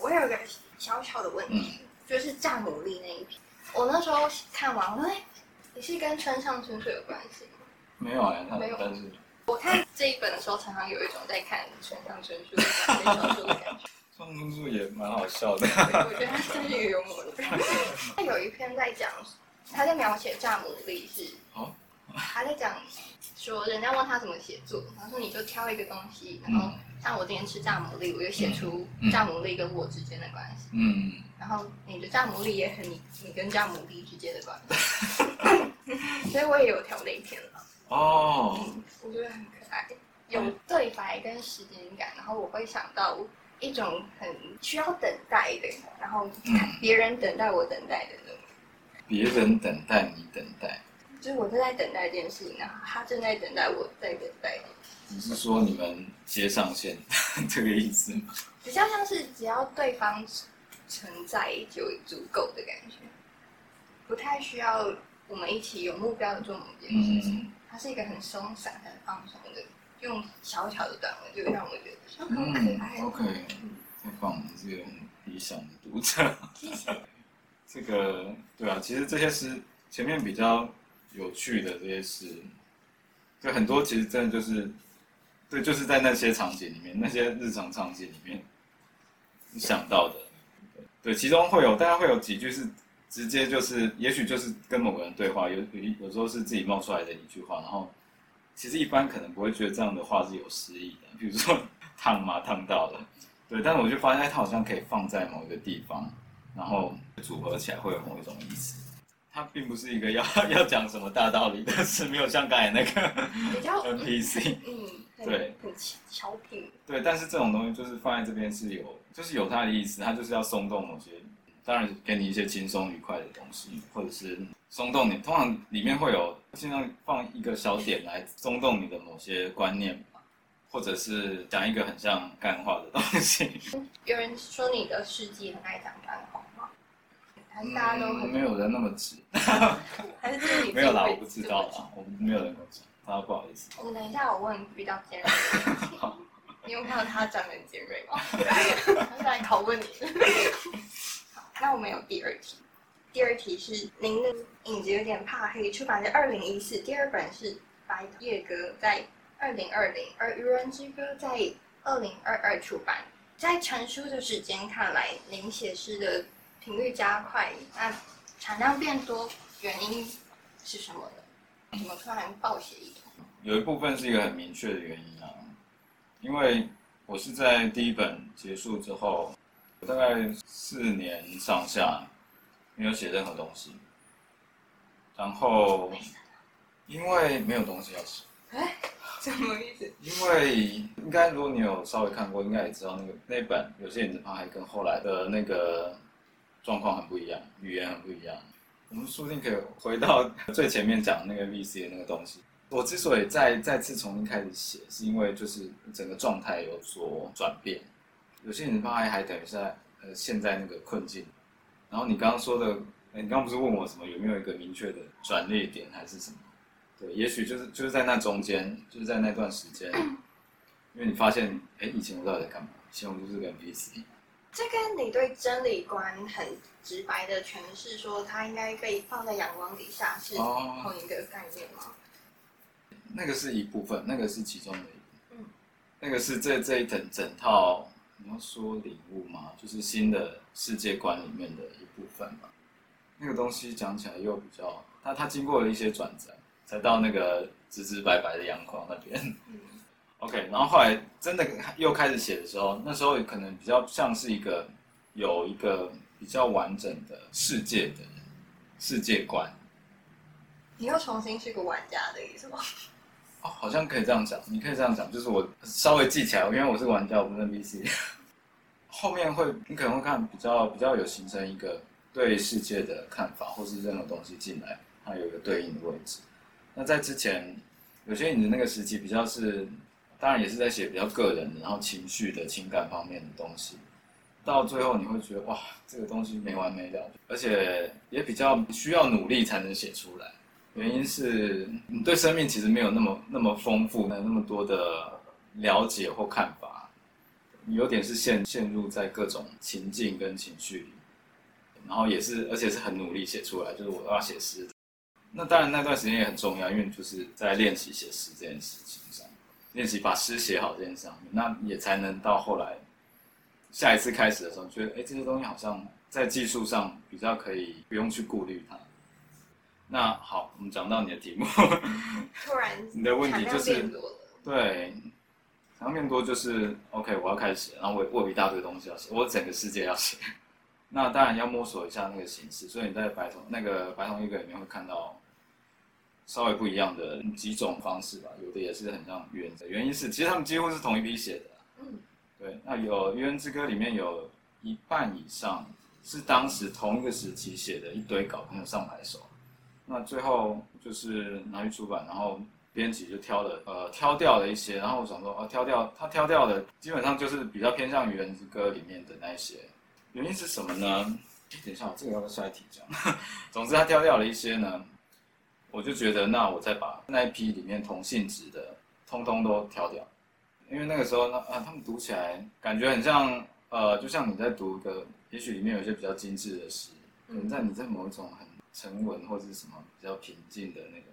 我有一个小小的问题，就是炸牡蛎那一篇，我那时候看完，我说，哎，你是跟村上春树有关系吗？没有啊，他没有但是我看这一本的时候，常常有一种在看村上春树的短篇小说的感觉。创春树也蛮好笑的。我觉得他真是一个幽默的人。他有一篇在讲，他在描写炸牡蛎是，哦他在讲说人家问他怎么写作，然后说你就挑一个东西，然后像我今天吃炸牡蛎，我就写出嗯。炸牡蛎跟我之间的关系。嗯，然后你的炸牡蛎也很你你跟炸牡蛎之间的关系，所以我也有调那一篇了。哦，我觉得很可爱，有对白跟时间感，然后我会想到一种很需要等待的，然后别人等待我等待的那种，别人等待你等待，就是我正在等待这件事情，然后他正在等待我在等待，你是说你们接上线 这个意思吗？比较像是只要对方存在就足够的感觉，不太需要我们一起有目标的做某件事情。嗯它是一个很松散、很放松的，用小巧的短文就让我觉得很可嗯爱哦。，OK，太棒了，你是个理想的读者。谢谢。这个对啊，其实这些诗前面比较有趣的这些诗，就很多其实真的就是，对，就是在那些场景里面，那些日常场景里面想到的，对，其中会有大家会有几句是直接就是，也许就是跟某个人对话，有有有时候是自己冒出来的一句话，然后其实一般可能不会觉得这样的话是有诗意的，比如说烫嘛烫到了，对，但是我就发现哎，它好像可以放在某一个地方。然后组合起来会有某一种意思。它并不是一个要 要讲什么大道理但是，没有像刚才那个 NPC。对。对，但是这种东西就是放在这边是有，就是有它的意思，它就是要松动某些，当然给你一些轻松愉快的东西，或者是松动你，通常里面会有尽量放一个小点来松动你的某些观念吧，或者是讲一个很像干话的东西。有人说你的事迹很爱讲干话吗？还是大家都没有人那么直，还是只有你 没有啦，我不知道啦，我没有人跟我讲，大家不好意思。我等一下，我问比较尖锐的问题。你有看到他长得很尖锐吗？他是来拷问你的。好，那我们有第二题。第二题是您的影子有点怕黑，出版在二零一四，第二本是《白夜歌》在二零二零，而《愚人之歌》在二零二二出版。在成书的时间看来，您写诗的频率加快，那产量变多，原因是什么呢？怎么突然暴写一通？有一部分是一个很明确的原因啊，因为我是在第一本结束之后，大概四年上下没有写任何东西，然后因为没有东西要写，哎，什么意思？因为应该如果你有稍微看过，应该也知道那个那本有些影子怕还跟后来的那个状况很不一样，语言很不一样。我们说不定可以回到 最前面讲那个 VC 的那个东西。我之所以再再次重新开始写，是因为就是整个状态有所转变。有些影子怕还等于是在呃现在那个困境。然后你刚刚说的，哎你刚刚不是问我什么有没有一个明确的转捩点还是什么？对，也许就是就是在那中间，就是在那段时间，因为你发现，哎，以前我到底在干嘛？以前我就是个 VC。这跟你对真理观很直白的诠释，说它应该被放在阳光底下，是哦同一个概念吗？那个是一部分，那个是其中的一部分。嗯那个是这这一整整套，你要说领悟吗？就是新的世界观里面的一部分嘛。那个东西讲起来又比较，它它经过了一些转折，才到那个直直白白的阳光那边。嗯 OK，然后后来真的又开始写的时候，那时候可能比较像是一个有一个比较完整的世界的世界观。你又重新是个玩家的意思吗？哦，好像可以这样讲，你可以这样讲，就是我稍微记起来，因为我是玩家，我不是 NPC。后面会，你可能会看比较比较有形成一个对世界的看法，或是任何东西进来，它有一个对应的位置。那在之前，有些你的那个时期比较是，当然也是在写比较个人，然后情绪的情感方面的东西。到最后你会觉得哇，这个东西没完没了，而且也比较需要努力才能写出来。原因是你对生命其实没有那么那么丰富的那么多的了解或看法，你有点是陷陷入在各种情境跟情绪里，然后也是而且是很努力写出来，就是我要写诗。那当然那段时间也很重要，因为就是在练习写诗这件事情上，练习把诗写好这件事上面，那也才能到后来下一次开始的时候，觉得哎这些东西好像在技术上比较可以不用去顾虑它。那好，我们讲到你的题目，突然 你的问题就是对，产量变多就是 OK，我要开始写，然后我我有一大堆东西要写，我整个世界要写。那当然要摸索一下那个形式，所以你在白铜那个白铜一个里面会看到稍微不一样的几种方式吧，有的也是很像原则，原因是其实他们几乎是同一批写的啊、嗯，对，那有《愚人之歌》里面有一半以上是当时同一个时期写的一堆稿，可能有上百首。那最后就是拿去出版，然后编辑就挑了呃挑掉了一些，然后我想说哦挑掉他挑掉的基本上就是比较偏向《愚人之歌》里面的那一些，原因是什么呢？等一下，这个要不要下一题讲？总之他挑掉了一些呢，我就觉得那我再把那一批里面同性质的通通都挑掉。因为那个时候呢，啊，他们读起来感觉很像，呃，就像你在读一个，也许里面有一些比较精致的诗，可能在你在某一种很沉稳或者是什么比较平静的那个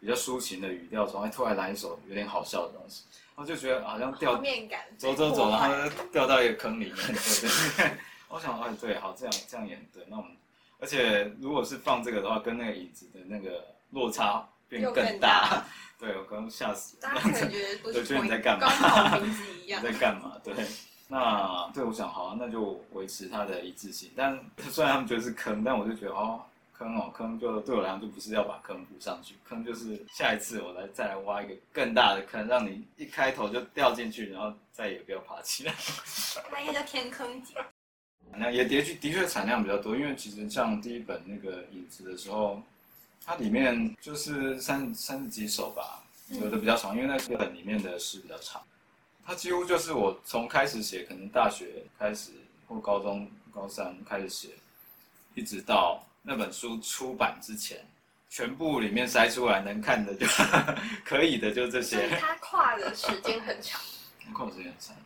比较抒情的语调中，哎，突然来一首有点好笑的东西，然后就觉得好像掉画面感走走走，然后掉到一个坑里面，对对对。我想，哎，对，好，这样这样也很对。那我们，而且如果是放这个的话，跟那个椅子的那个落差变又更更大 对我刚刚吓死了。大家可能觉得不对是同一觉得你在干嘛刚好名字一样 你。在干嘛？对，那对我想好，那就维持它的一致性。但 虽然他们觉得是坑，但我就觉得哦，坑哦，坑就对我来讲就不是要把坑补上去，坑就是下一次我来再来挖一个更大的坑，让你一开头就掉进去，然后再也不要爬起来。那应该叫天坑姐。那也的确的确产量比较多，因为其实像第一本那个影子的时候，它里面就是三三十几首吧，有的比较长，因为那个本里面的诗比较长。它几乎就是我从开始写，可能大学开始或高中高三开始写，一直到那本书出版之前，全部里面筛出来能看的就 可以的就这所以些。它跨的时间很长。跨的时间很长，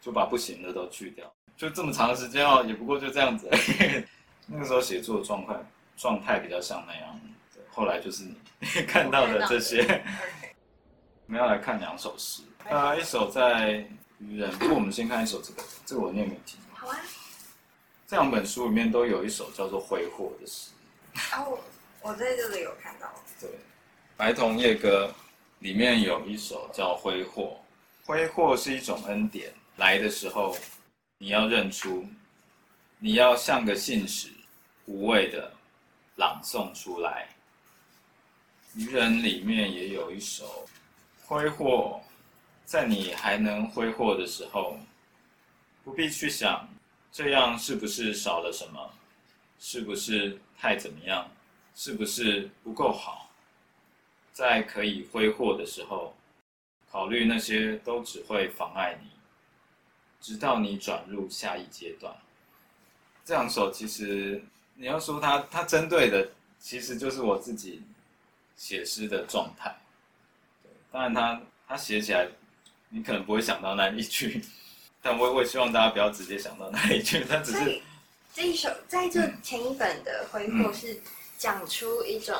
就把不行的都去掉，就这么长的时间哦，也不过就这样子而已。那个时候写作的状况状态比较像那样，对后来就是你 看到的这些。我们要来看两首诗，呃，一首在愚人，不过我们先看一首这个，这个我念没有听。好啊。这两本书里面都有一首叫做《挥霍》的诗，然后我在这里有看到，对，《白铜夜歌》里面有一首叫《挥霍》，挥霍是一种恩典，来的时候你要认出，你要像个信使，无畏的朗诵出来。愚人里面也有一首挥霍，在你还能挥霍的时候，不必去想这样是不是少了什么，是不是太怎么样，是不是不够好。在可以挥霍的时候，考虑那些都只会妨碍你，直到你转入下一阶段。这两首其实你要说它，它针对的其实就是我自己写诗的状态。对，当然他他写起来，你可能不会想到那一句，但我我也希望大家不要直接想到那一句，他只是这一首在这前一本的挥霍是讲出一种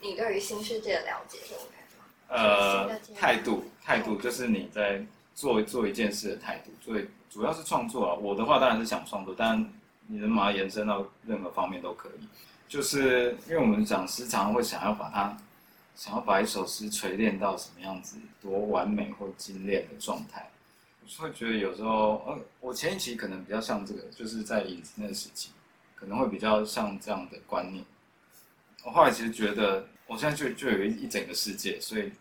你对于新世界的了解这种感觉吗？呃态度，态度就是你在做做一件事的态度。所以主要是创作啊，我的话当然是想创作，但你能把它延伸到任何方面都可以。就是因为我们讲诗，常常会想要把它，想要把一首诗锤炼到什么样子，多完美或精炼的状态。我就会觉得有时候，呃，我前一期可能比较像这个，就是在影子那个时期，可能会比较像这样的观念。我后来其实觉得，我现在就就有一一整个世界，所以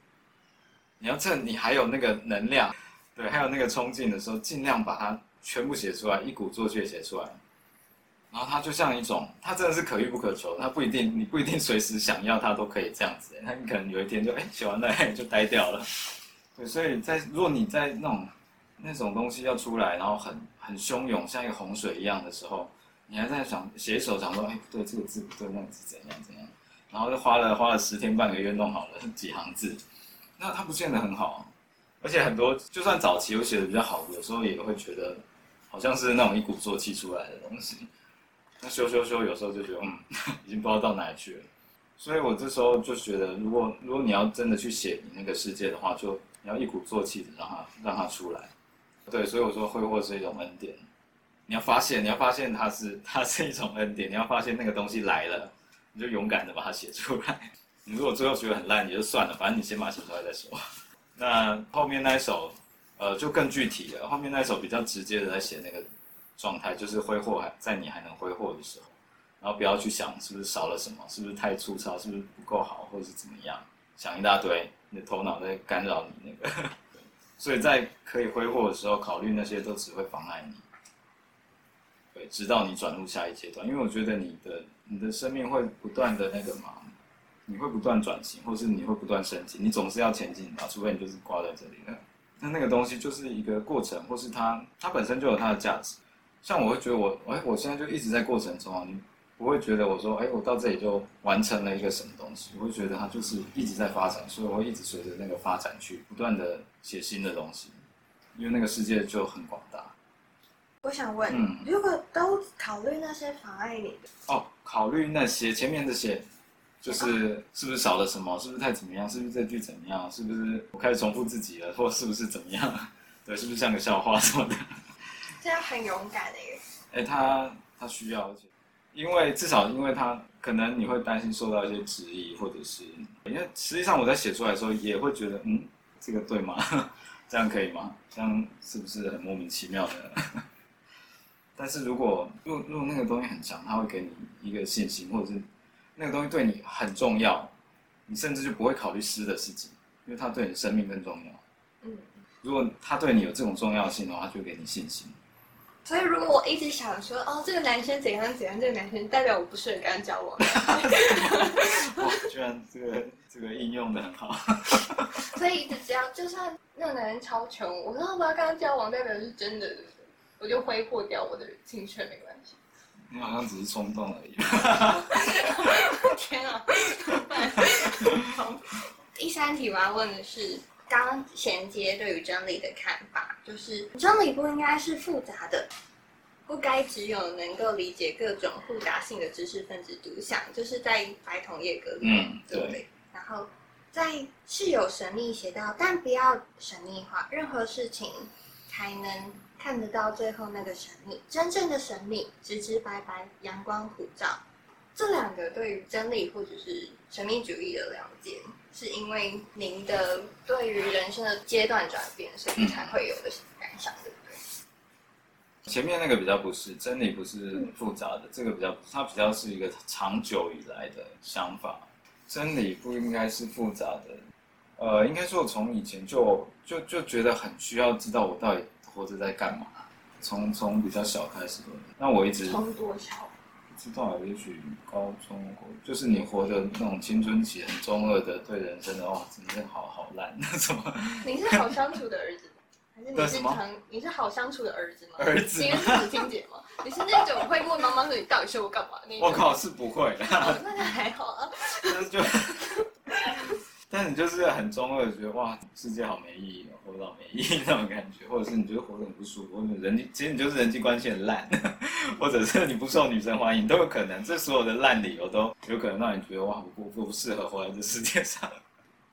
你要趁你还有那个能量，对，还有那个冲劲的时候，尽量把它全部写出来，一鼓作气写出来。然后它就像一种，它真的是可遇不可求，它不一定，你不一定随时想要它都可以这样子，那你可能有一天就哎写完了就呆掉了。对，所以在如果你在那种那种东西要出来，然后很很汹涌，像一个洪水一样的时候，你还在想写一首，想说哎对，这个字不对，那个字怎样怎样，然后就花了花了十天半个月弄好了几行字，那它不见得很好，而且很多就算早期我写的比较好，有时候也会觉得好像是那种一鼓作气出来的东西。修修修，有时候就觉得嗯，已经不知道到哪里去了。所以我这时候就觉得，如果如果你要真的去写你那个世界的话，就你要一鼓作气的让它让它出来。对，所以我说挥霍是一种恩典。你要发现，你要发现它是它是一种恩典。你要发现那个东西来了，你就勇敢的把它写出来。你如果最后觉得很烂，也就算了，反正你先把它写出来再说。那后面那一首，呃，就更具体了。后面那一首比较直接的在写那个状态，就是挥霍还在你还能挥霍的时候。然后不要去想是不是少了什么，是不是太粗糙，是不是不够好，或是怎么样，想一大堆，你的头脑在干扰你那个。所以在可以挥霍的时候，考虑那些都只会妨碍你。对，直到你转入下一阶段，因为我觉得你的你的生命会不断的那个嘛，你会不断转型，或是你会不断升级，你总是要前进的，除非你就是挂在这里了。那那个东西就是一个过程，或是它它本身就有它的价值。像我会觉得我哎，我现在就一直在过程中啊，你。不会觉得我说，哎，我到这里就完成了一个什么东西？我会觉得它就是一直在发展，所以我会一直随着那个发展去不断的写新的东西，因为那个世界就很广大。我想问，嗯，如果都考虑那些妨碍你的哦，考虑那些前面这些，就是是不是少了什么？是不是太怎么样？是不是这句怎么样？是不是我开始重复自己了？或是不是怎么样？对，是不是像个笑话什么的？这样很勇敢的耶。哎，他他需要。因为至少，因为他可能你会担心受到一些质疑，或者是因为实际上我在写出来的时候也会觉得，嗯，这个对吗？这样可以吗？这样是不是很莫名其妙的？但是如果如果如果那个东西很强，他会给你一个信心，或者是那个东西对你很重要，你甚至就不会考虑诗的事情，因为他对你生命更重要。嗯，如果他对你有这种重要性的话，就给你信心。所以，如果我一直想说，哦，这个男生怎样怎样，这个男生代表我不适合跟他交往。哇，居然这个这个应用的很好。所以，只要就算那个男人超穷，我说我要跟他交往，代表是真的，我就挥霍掉我的青春没关系。你好像只是冲动而已。天啊！第三题我要问的是。刚衔接对于真理的看法，就是真理不应该是复杂的，不该只有能够理解各种复杂性的知识分子独享，就是在白同叶格里面，对不对？然后在是有神秘写到，但不要神秘化，任何事情才能看得到最后那个神秘，真正的神秘，直直白白，阳光普照。这两个对于真理或者是神秘主义的了解。是因为您的对于人生的阶段转变，所以才会有的感想，对不对？前面那个比较不是真理，不是复杂的，这个比较，它比较是一个长久以来的想法。真理不应该是复杂的，呃，应该说我从以前就就就觉得很需要知道我到底活着在干嘛。从从比较小开始，那我一直从多小？知道，也许高中就是你活的那种青春期，很中二的，对人生的哇，真的好好烂，那什么？你是好相处的儿子吗？还是你是常你是好相处的儿子吗？儿子？你是母亲节吗？你是那种会问妈妈说你到底是我干嘛？我靠，是不会的。那就还好啊。就。但你就是很中二，觉得哇，世界好没意义，活到没意义那种感觉，或者是你觉得活得很不舒服，或者人际，其实你就是人际关系很烂，或者是你不受女生欢迎，都有可能。这所有的烂理由都有可能让你觉得哇，我不不适合活在这世界上。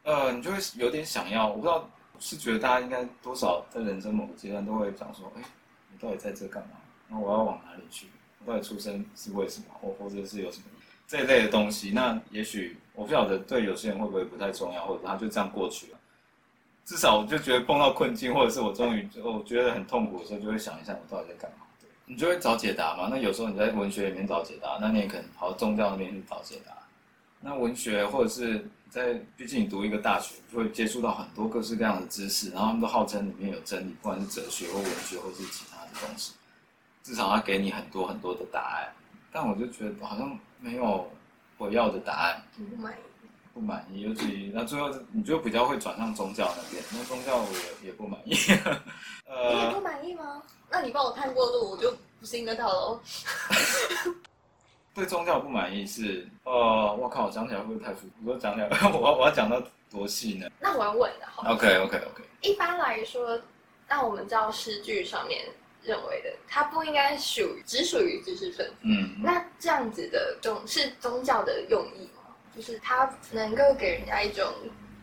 呃，你就会有点想要，我不知道是觉得大家应该多少在人生某个阶段都会讲说，哎，你到底在这干嘛？那我要往哪里去？我到底出生是为什么？我或者是有什么这一类的东西？那也许。我不晓得对有些人会不会不太重要，或者他就这样过去了。至少我就觉得碰到困境，或者是我终于我觉得很痛苦的时候，就会想一下我到底在干嘛。你就会找解答嘛。那有时候你在文学里面找解答，那你也可能跑到宗教那边去找解答。那文学或者是在，毕竟你读一个大学，就会接触到很多各式各样的知识，然后他们都号称里面有真理，不管是哲学或文学或是其他的东西，至少他给你很多很多的答案。但我就觉得好像没有。我要的答案不满意，不满意，尤其那最后你就比较会转向宗教那边，那宗教我也也不满意。呃，你也不满意吗？那你帮我探过路，我就不信得到喽。对宗教不满意是，哦，我靠，讲起来会不会太复杂？我说讲起来，我我要讲到多细呢那我要问的哈，？OK OK OK，一般来说，那我们照诗句上面认为的，它不应该属于只属于知识分子。嗯，那这样子的宗是宗教的用意吗？就是它能够给人家一种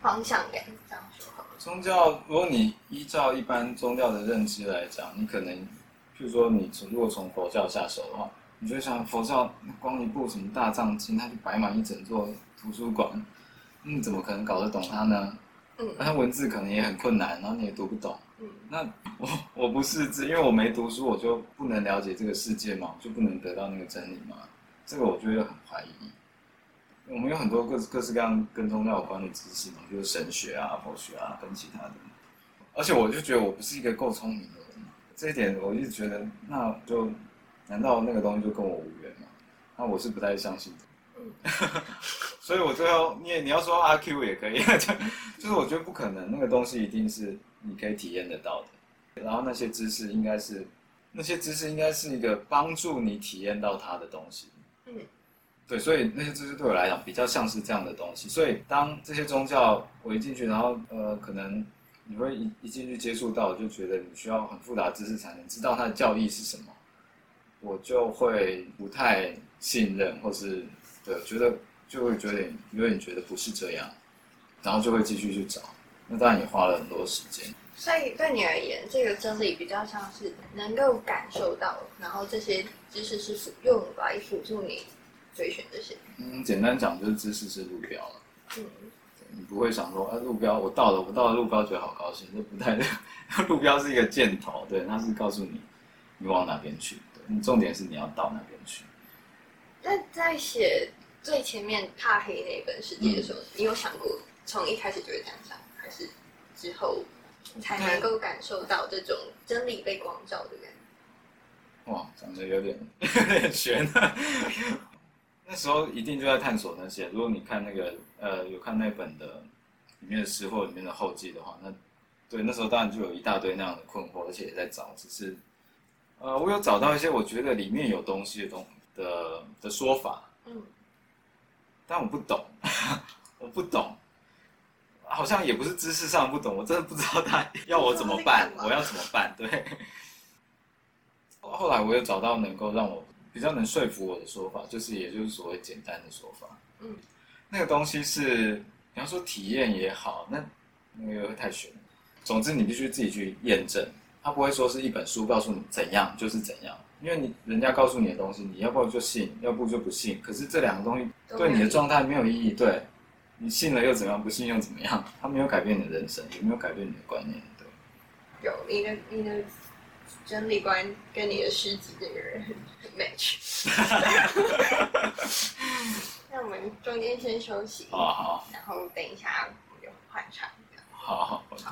方向感，这样说好了。宗教，如果你依照一般宗教的认知来讲，你可能，譬如说你从如果从佛教下手的话，你就想佛教光一部什么大藏经，它就摆满一整座图书馆，你怎么可能搞得懂它呢？嗯那它文字可能也很困难，然后你也读不懂。嗯那我我不是字，因为我没读书，我就不能了解这个世界嘛，我就不能得到那个真理嘛。这个我就会很怀疑。我们有很多各各式各样跟宗教有关的知识嘛，就是神学啊、佛学啊，跟其他的。而且我就觉得我不是一个够聪明的人，这一点我一直觉得，那就难道那个东西就跟我无缘吗？那我是不太相信的。所以我最后你也你要说阿 Q 也可以，就就是我觉得不可能，那个东西一定是你可以体验得到的。然后那些知识应该是，那些知识应该是一个帮助你体验到它的东西。嗯对，所以那些知识对我来讲比较像是这样的东西。所以当这些宗教我一进去，然后呃，可能你会一一进去接触到，就觉得你需要很复杂的知识才能知道它的教义是什么，我就会不太信任，或是对觉得就会觉得有点觉得不是这样，然后就会继续去找。那当然也花了很多时间。所以对你而言，这个真理比较像是能够感受到，然后这些知识是辅用来辅助你追寻这些。嗯，简单讲就是知识是路标了。嗯你不会想说，啊，路标我到了，我到了路标觉得好高兴，这不太对，路标是一个箭头，对，它是告诉你你往哪边去，对，你重点是你要到哪边去。那在写最前面怕黑那本世界的时候，你有想过从一开始就会这样想，还是之后才能够感受到这种真理被光照的感觉？哇，讲的有点有点悬。那时候一定就在探索那些。如果你看那个呃有看那本的里面的诗或里面的后记的话，那对那时候当然就有一大堆那样的困惑，而且也在找，只是呃我有找到一些我觉得里面有东西的东西的的说法，嗯但我不懂，我不懂，好像也不是知识上不懂，我真的不知道他 要我怎么办，我要怎么办？对。后来我又找到能够让我比较能说服我的说法，就是也就是所谓简单的说法。嗯，那个东西是你要说体验也好，那那个太玄。总之你必须自己去验证，他不会说是一本书告诉你怎样就是怎样，因为你人家告诉你的东西，你要不就信，要不就不信。可是这两个东西对你的状态没有意义，对你信了又怎么样，不信又怎么样？它没有改变你的人生，也没有改变你的观念，对。有你的你的真理观跟你的诗集这个人很很 match。那我们中间先休息，好好然后等一下我们就换场。好好，OK。